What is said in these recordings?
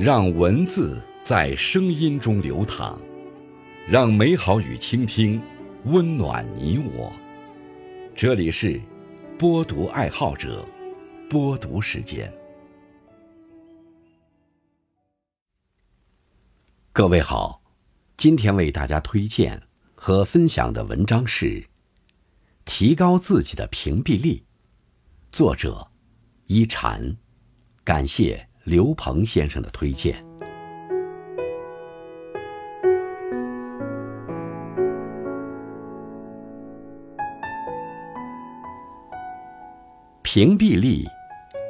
让文字在声音中流淌，让美好与倾听温暖你我。这里是播读爱好者播读时间。各位好，今天为大家推荐和分享的文章是《提高自己的屏蔽力》，作者一禅，感谢。刘鹏先生的推荐。屏蔽力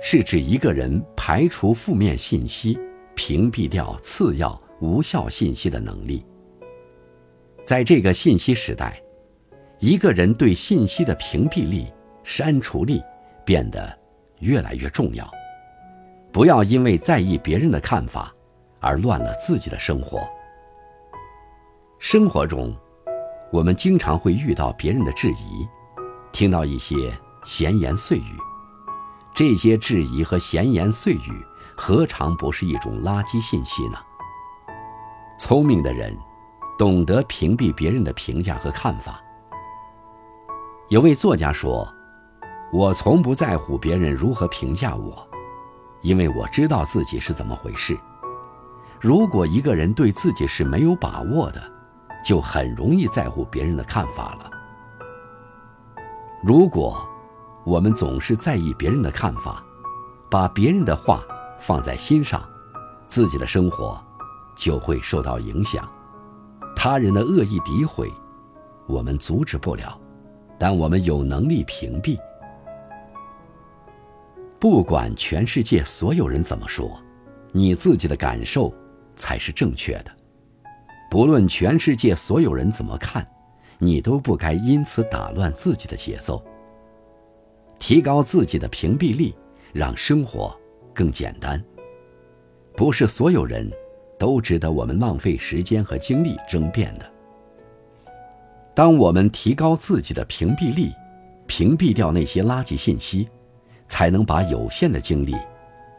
是指一个人排除负面信息、屏蔽掉次要无效信息的能力。在这个信息时代，一个人对信息的屏蔽力、删除力变得越来越重要。不要因为在意别人的看法，而乱了自己的生活。生活中，我们经常会遇到别人的质疑，听到一些闲言碎语。这些质疑和闲言碎语，何尝不是一种垃圾信息呢？聪明的人，懂得屏蔽别人的评价和看法。有位作家说：“我从不在乎别人如何评价我。”因为我知道自己是怎么回事。如果一个人对自己是没有把握的，就很容易在乎别人的看法了。如果我们总是在意别人的看法，把别人的话放在心上，自己的生活就会受到影响。他人的恶意诋毁，我们阻止不了，但我们有能力屏蔽。不管全世界所有人怎么说，你自己的感受才是正确的。不论全世界所有人怎么看，你都不该因此打乱自己的节奏。提高自己的屏蔽力，让生活更简单。不是所有人都值得我们浪费时间和精力争辩的。当我们提高自己的屏蔽力，屏蔽掉那些垃圾信息。才能把有限的精力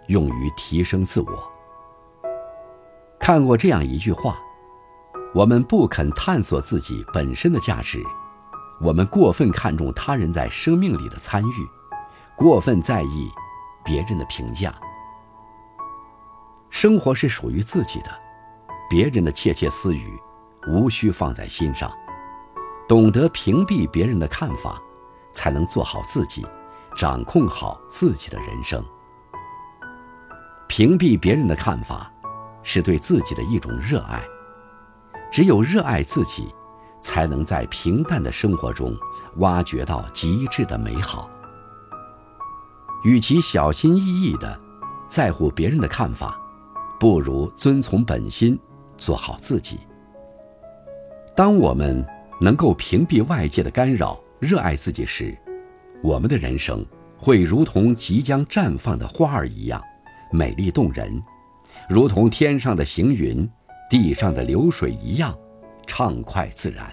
用于提升自我。看过这样一句话：我们不肯探索自己本身的价值，我们过分看重他人在生命里的参与，过分在意别人的评价。生活是属于自己的，别人的窃窃私语无需放在心上。懂得屏蔽别人的看法，才能做好自己。掌控好自己的人生，屏蔽别人的看法，是对自己的一种热爱。只有热爱自己，才能在平淡的生活中挖掘到极致的美好。与其小心翼翼的在乎别人的看法，不如遵从本心，做好自己。当我们能够屏蔽外界的干扰，热爱自己时，我们的人生会如同即将绽放的花儿一样美丽动人，如同天上的行云、地上的流水一样畅快自然。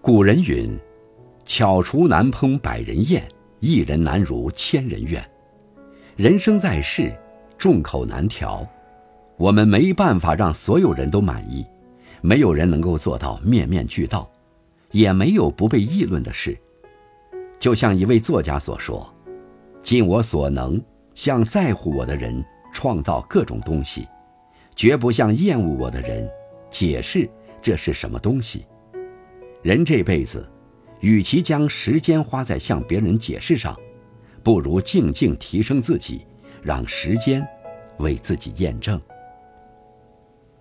古人云：“巧厨难烹百人宴，一人难如千人愿。”人生在世，众口难调，我们没办法让所有人都满意，没有人能够做到面面俱到，也没有不被议论的事。就像一位作家所说：“尽我所能，向在乎我的人创造各种东西，绝不向厌恶我的人解释这是什么东西。”人这辈子，与其将时间花在向别人解释上，不如静静提升自己，让时间为自己验证。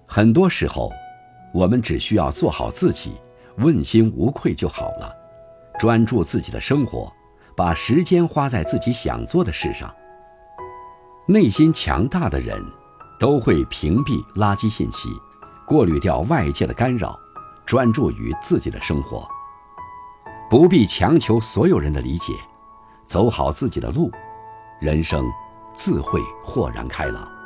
很多时候，我们只需要做好自己，问心无愧就好了。专注自己的生活，把时间花在自己想做的事上。内心强大的人，都会屏蔽垃圾信息，过滤掉外界的干扰，专注于自己的生活。不必强求所有人的理解，走好自己的路，人生自会豁然开朗。